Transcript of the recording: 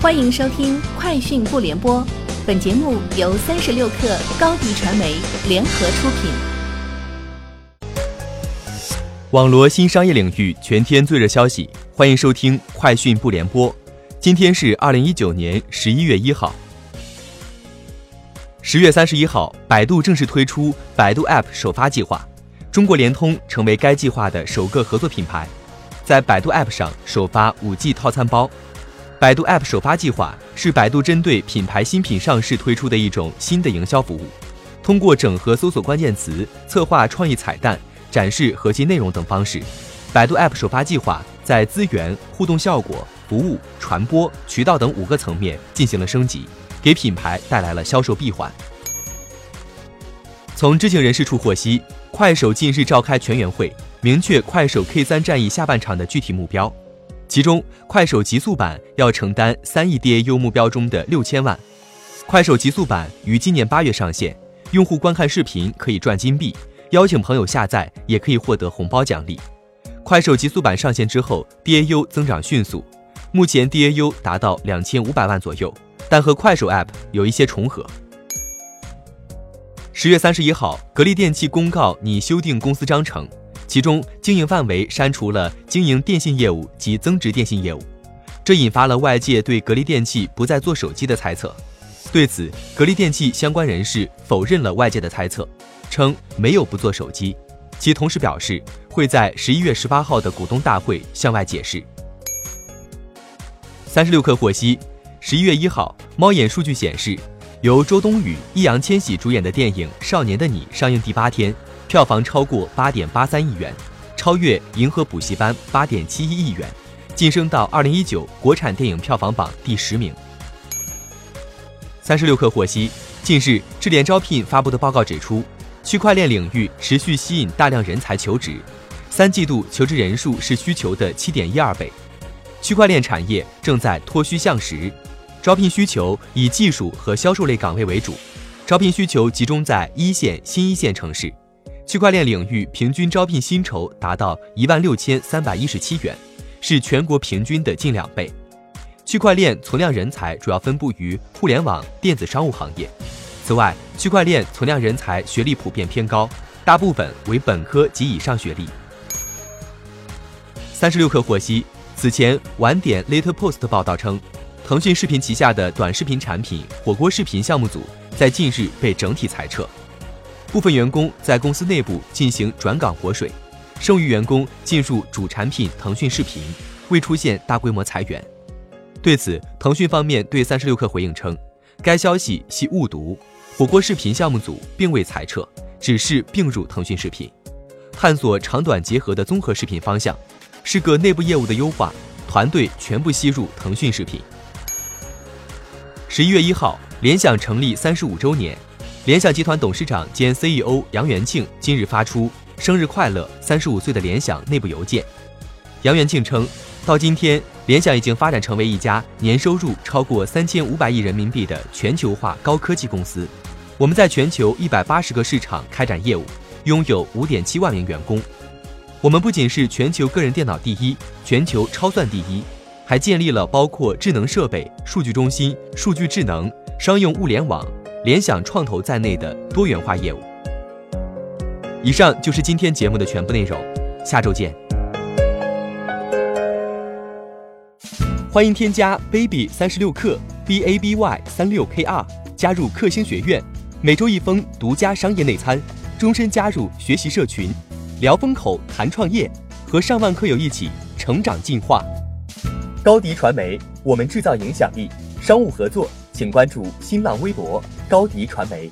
欢迎收听《快讯不联播》，本节目由三十六克高低传媒联合出品。网罗新商业领域全天最热消息，欢迎收听《快讯不联播》。今天是二零一九年十一月一号。十月三十一号，百度正式推出百度 App 首发计划，中国联通成为该计划的首个合作品牌，在百度 App 上首发五 G 套餐包。百度 App 首发计划是百度针对品牌新品上市推出的一种新的营销服务，通过整合搜索关键词、策划创意彩蛋、展示核心内容等方式，百度 App 首发计划在资源、互动效果、服务、传播、渠道等五个层面进行了升级，给品牌带来了销售闭环。从知情人士处获悉，快手近日召开全员会，明确快手 K 三战役下半场的具体目标。其中，快手极速版要承担三亿 DAU 目标中的六千万。快手极速版于今年八月上线，用户观看视频可以赚金币，邀请朋友下载也可以获得红包奖励。快手极速版上线之后，DAU 增长迅速，目前 DAU 达到两千五百万左右，但和快手 App 有一些重合。十月三十一号，格力电器公告拟修订公司章程。其中经营范围删除了经营电信业务及增值电信业务，这引发了外界对格力电器不再做手机的猜测。对此，格力电器相关人士否认了外界的猜测，称没有不做手机。其同时表示会在十一月十八号的股东大会向外解释。三十六氪获悉，十一月一号，猫眼数据显示，由周冬雨、易烊千玺主演的电影《少年的你》上映第八天。票房超过八点八三亿元，超越《银河补习班》八点七一亿元，晋升到二零一九国产电影票房榜第十名。三十六氪获悉，近日智联招聘发布的报告指出，区块链领域持续吸引大量人才求职，三季度求职人数是需求的七点一二倍，区块链产业正在脱虚向实，招聘需求以技术和销售类岗位为主，招聘需求集中在一线、新一线城市。区块链领域平均招聘薪酬达到一万六千三百一十七元，是全国平均的近两倍。区块链存量人才主要分布于互联网、电子商务行业。此外，区块链存量人才学历普遍偏高，大部分为本科及以上学历。三十六氪获悉，此前晚点 Later Post 报道称，腾讯视频旗下的短视频产品火锅视频项目组在近日被整体裁撤。部分员工在公司内部进行转岗活水，剩余员工进入主产品腾讯视频，未出现大规模裁员。对此，腾讯方面对三十六氪回应称，该消息系误读，火锅视频项目组并未裁撤，只是并入腾讯视频，探索长短结合的综合视频方向，是个内部业务的优化，团队全部吸入腾讯视频。十一月一号，联想成立三十五周年。联想集团董事长兼 CEO 杨元庆今日发出“生日快乐，三十五岁”的联想内部邮件。杨元庆称，到今天，联想已经发展成为一家年收入超过三千五百亿人民币的全球化高科技公司。我们在全球一百八十个市场开展业务，拥有五点七万名员工。我们不仅是全球个人电脑第一、全球超算第一，还建立了包括智能设备、数据中心、数据智能、商用物联网。联想创投在内的多元化业务。以上就是今天节目的全部内容，下周见。欢迎添加 baby 三十六克 b a b y 三六 k r 加入克星学院，每周一封独家商业内参，终身加入学习社群，聊风口谈创业，和上万课友一起成长进化。高迪传媒，我们制造影响力，商务合作。请关注新浪微博高迪传媒。